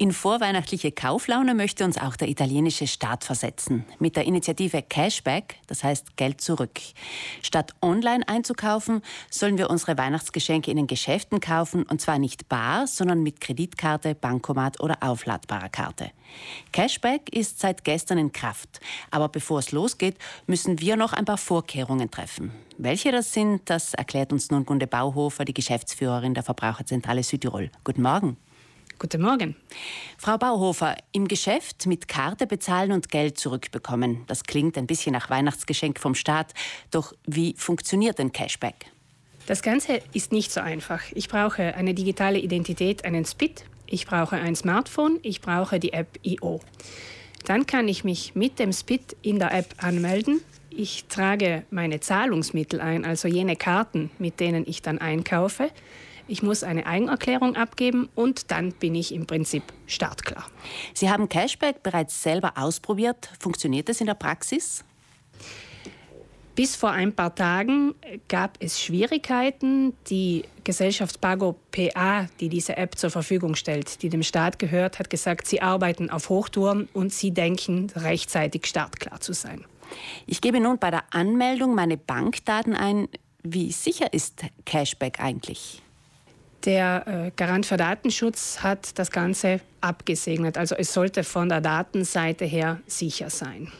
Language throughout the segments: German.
In vorweihnachtliche Kauflaune möchte uns auch der italienische Staat versetzen. Mit der Initiative Cashback, das heißt Geld zurück. Statt online einzukaufen, sollen wir unsere Weihnachtsgeschenke in den Geschäften kaufen und zwar nicht bar, sondern mit Kreditkarte, Bankomat oder aufladbarer Karte. Cashback ist seit gestern in Kraft. Aber bevor es losgeht, müssen wir noch ein paar Vorkehrungen treffen. Welche das sind, das erklärt uns nun Gunde Bauhofer, die Geschäftsführerin der Verbraucherzentrale Südtirol. Guten Morgen. Guten Morgen. Frau Bauhofer, im Geschäft mit Karte bezahlen und Geld zurückbekommen. Das klingt ein bisschen nach Weihnachtsgeschenk vom Staat. Doch wie funktioniert denn Cashback? Das Ganze ist nicht so einfach. Ich brauche eine digitale Identität, einen SPIT. Ich brauche ein Smartphone. Ich brauche die App IO. Dann kann ich mich mit dem SPIT in der App anmelden. Ich trage meine Zahlungsmittel ein, also jene Karten, mit denen ich dann einkaufe. Ich muss eine Eigenerklärung abgeben und dann bin ich im Prinzip startklar. Sie haben Cashback bereits selber ausprobiert. Funktioniert das in der Praxis? Bis vor ein paar Tagen gab es Schwierigkeiten. Die Gesellschaft Pago PA, die diese App zur Verfügung stellt, die dem Staat gehört, hat gesagt, sie arbeiten auf Hochtouren und sie denken, rechtzeitig startklar zu sein. Ich gebe nun bei der Anmeldung meine Bankdaten ein. Wie sicher ist Cashback eigentlich? Der äh, Garant für Datenschutz hat das Ganze abgesegnet. Also es sollte von der Datenseite her sicher sein.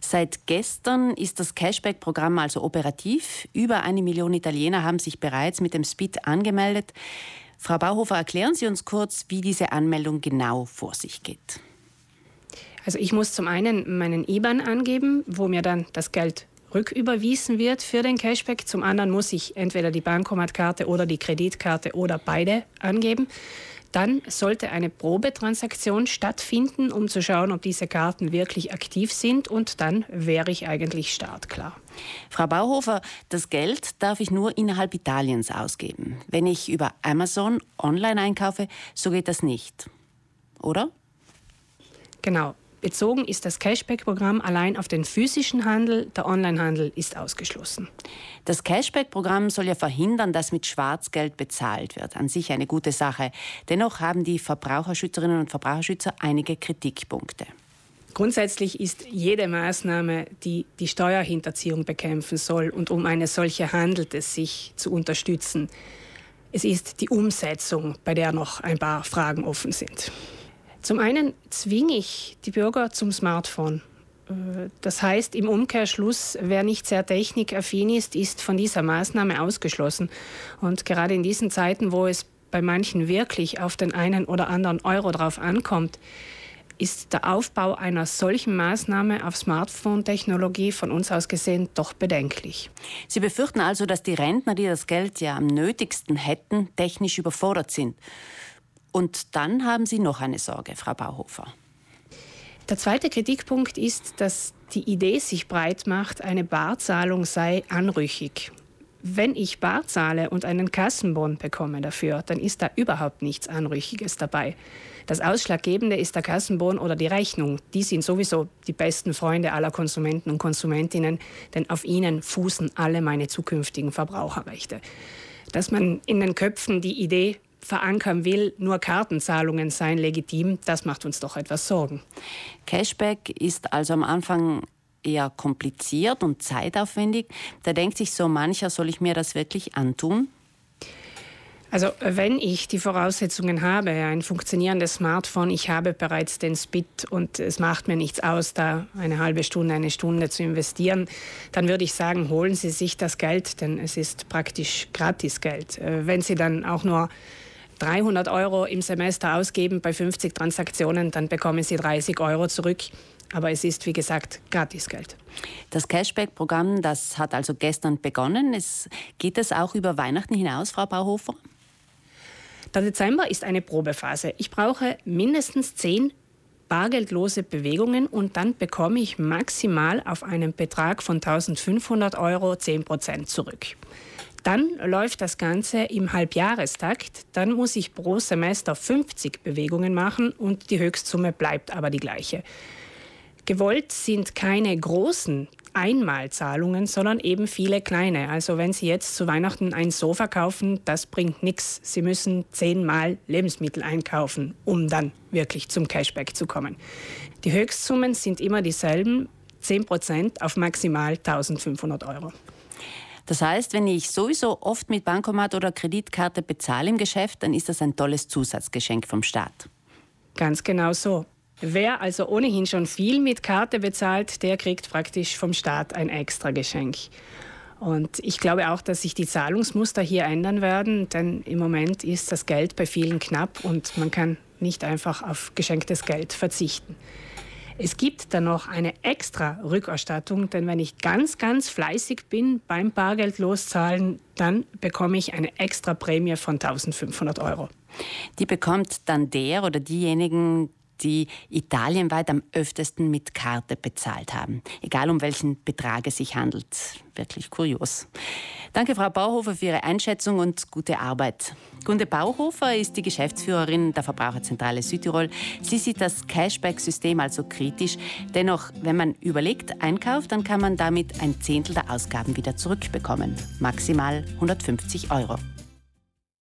Seit gestern ist das Cashback-Programm also operativ. Über eine Million Italiener haben sich bereits mit dem SPID angemeldet. Frau Bauhofer, erklären Sie uns kurz, wie diese Anmeldung genau vor sich geht. Also ich muss zum einen meinen IBAN angeben, wo mir dann das Geld rücküberwiesen wird für den Cashback. Zum anderen muss ich entweder die Bankomatkarte oder die Kreditkarte oder beide angeben. Dann sollte eine Probetransaktion stattfinden, um zu schauen, ob diese Karten wirklich aktiv sind. Und dann wäre ich eigentlich startklar. Frau Bauhofer, das Geld darf ich nur innerhalb Italiens ausgeben. Wenn ich über Amazon online einkaufe, so geht das nicht. Oder? Genau. Bezogen ist das Cashback-Programm allein auf den physischen Handel, der Onlinehandel ist ausgeschlossen. Das Cashback-Programm soll ja verhindern, dass mit Schwarzgeld bezahlt wird. An sich eine gute Sache. Dennoch haben die Verbraucherschützerinnen und Verbraucherschützer einige Kritikpunkte. Grundsätzlich ist jede Maßnahme, die die Steuerhinterziehung bekämpfen soll und um eine solche handelt es sich zu unterstützen. Es ist die Umsetzung, bei der noch ein paar Fragen offen sind. Zum einen zwinge ich die Bürger zum Smartphone. Äh, das heißt, im Umkehrschluss, wer nicht sehr technikaffin ist, ist von dieser Maßnahme ausgeschlossen. Und gerade in diesen Zeiten, wo es bei manchen wirklich auf den einen oder anderen Euro drauf ankommt, ist der Aufbau einer solchen Maßnahme auf Smartphone-Technologie von uns aus gesehen doch bedenklich. Sie befürchten also, dass die Rentner, die das Geld ja am nötigsten hätten, technisch überfordert sind. Und dann haben Sie noch eine Sorge, Frau Bauhofer. Der zweite Kritikpunkt ist, dass die Idee sich breit macht, eine Barzahlung sei anrüchig. Wenn ich bar zahle und einen Kassenbon bekomme dafür, dann ist da überhaupt nichts Anrüchiges dabei. Das Ausschlaggebende ist der Kassenbon oder die Rechnung. Die sind sowieso die besten Freunde aller Konsumenten und Konsumentinnen, denn auf ihnen fußen alle meine zukünftigen Verbraucherrechte. Dass man in den Köpfen die Idee verankern will, nur Kartenzahlungen seien legitim, das macht uns doch etwas Sorgen. Cashback ist also am Anfang eher kompliziert und zeitaufwendig. Da denkt sich so mancher, soll ich mir das wirklich antun? Also wenn ich die Voraussetzungen habe, ein funktionierendes Smartphone, ich habe bereits den Spit und es macht mir nichts aus, da eine halbe Stunde, eine Stunde zu investieren, dann würde ich sagen, holen Sie sich das Geld, denn es ist praktisch gratis Geld. Äh, wenn Sie dann auch nur 300 Euro im Semester ausgeben bei 50 Transaktionen, dann bekommen Sie 30 Euro zurück. Aber es ist, wie gesagt, Gratisgeld. Das Cashback-Programm, das hat also gestern begonnen. Es, geht es auch über Weihnachten hinaus, Frau Bauhofer? Der Dezember ist eine Probephase. Ich brauche mindestens zehn bargeldlose Bewegungen und dann bekomme ich maximal auf einen Betrag von 1500 Euro 10 Prozent zurück. Dann läuft das Ganze im Halbjahrestakt. Dann muss ich pro Semester 50 Bewegungen machen und die Höchstsumme bleibt aber die gleiche. Gewollt sind keine großen Einmalzahlungen, sondern eben viele kleine. Also wenn Sie jetzt zu Weihnachten ein Sofa kaufen, das bringt nichts. Sie müssen zehnmal Lebensmittel einkaufen, um dann wirklich zum Cashback zu kommen. Die Höchstsummen sind immer dieselben, 10 Prozent auf maximal 1500 Euro. Das heißt, wenn ich sowieso oft mit Bankomat oder Kreditkarte bezahle im Geschäft, dann ist das ein tolles Zusatzgeschenk vom Staat. Ganz genau so. Wer also ohnehin schon viel mit Karte bezahlt, der kriegt praktisch vom Staat ein extra Geschenk. Und ich glaube auch, dass sich die Zahlungsmuster hier ändern werden, denn im Moment ist das Geld bei vielen knapp und man kann nicht einfach auf geschenktes Geld verzichten. Es gibt dann noch eine extra Rückerstattung, denn wenn ich ganz, ganz fleißig bin beim Bargeld loszahlen, dann bekomme ich eine extra Prämie von 1500 Euro. Die bekommt dann der oder diejenigen, die italienweit am öftesten mit Karte bezahlt haben. Egal um welchen Betrag es sich handelt. Wirklich kurios. Danke, Frau Bauhofer, für Ihre Einschätzung und gute Arbeit. Gunde Bauhofer ist die Geschäftsführerin der Verbraucherzentrale Südtirol. Sie sieht das Cashback-System also kritisch. Dennoch, wenn man überlegt, einkauft, dann kann man damit ein Zehntel der Ausgaben wieder zurückbekommen. Maximal 150 Euro.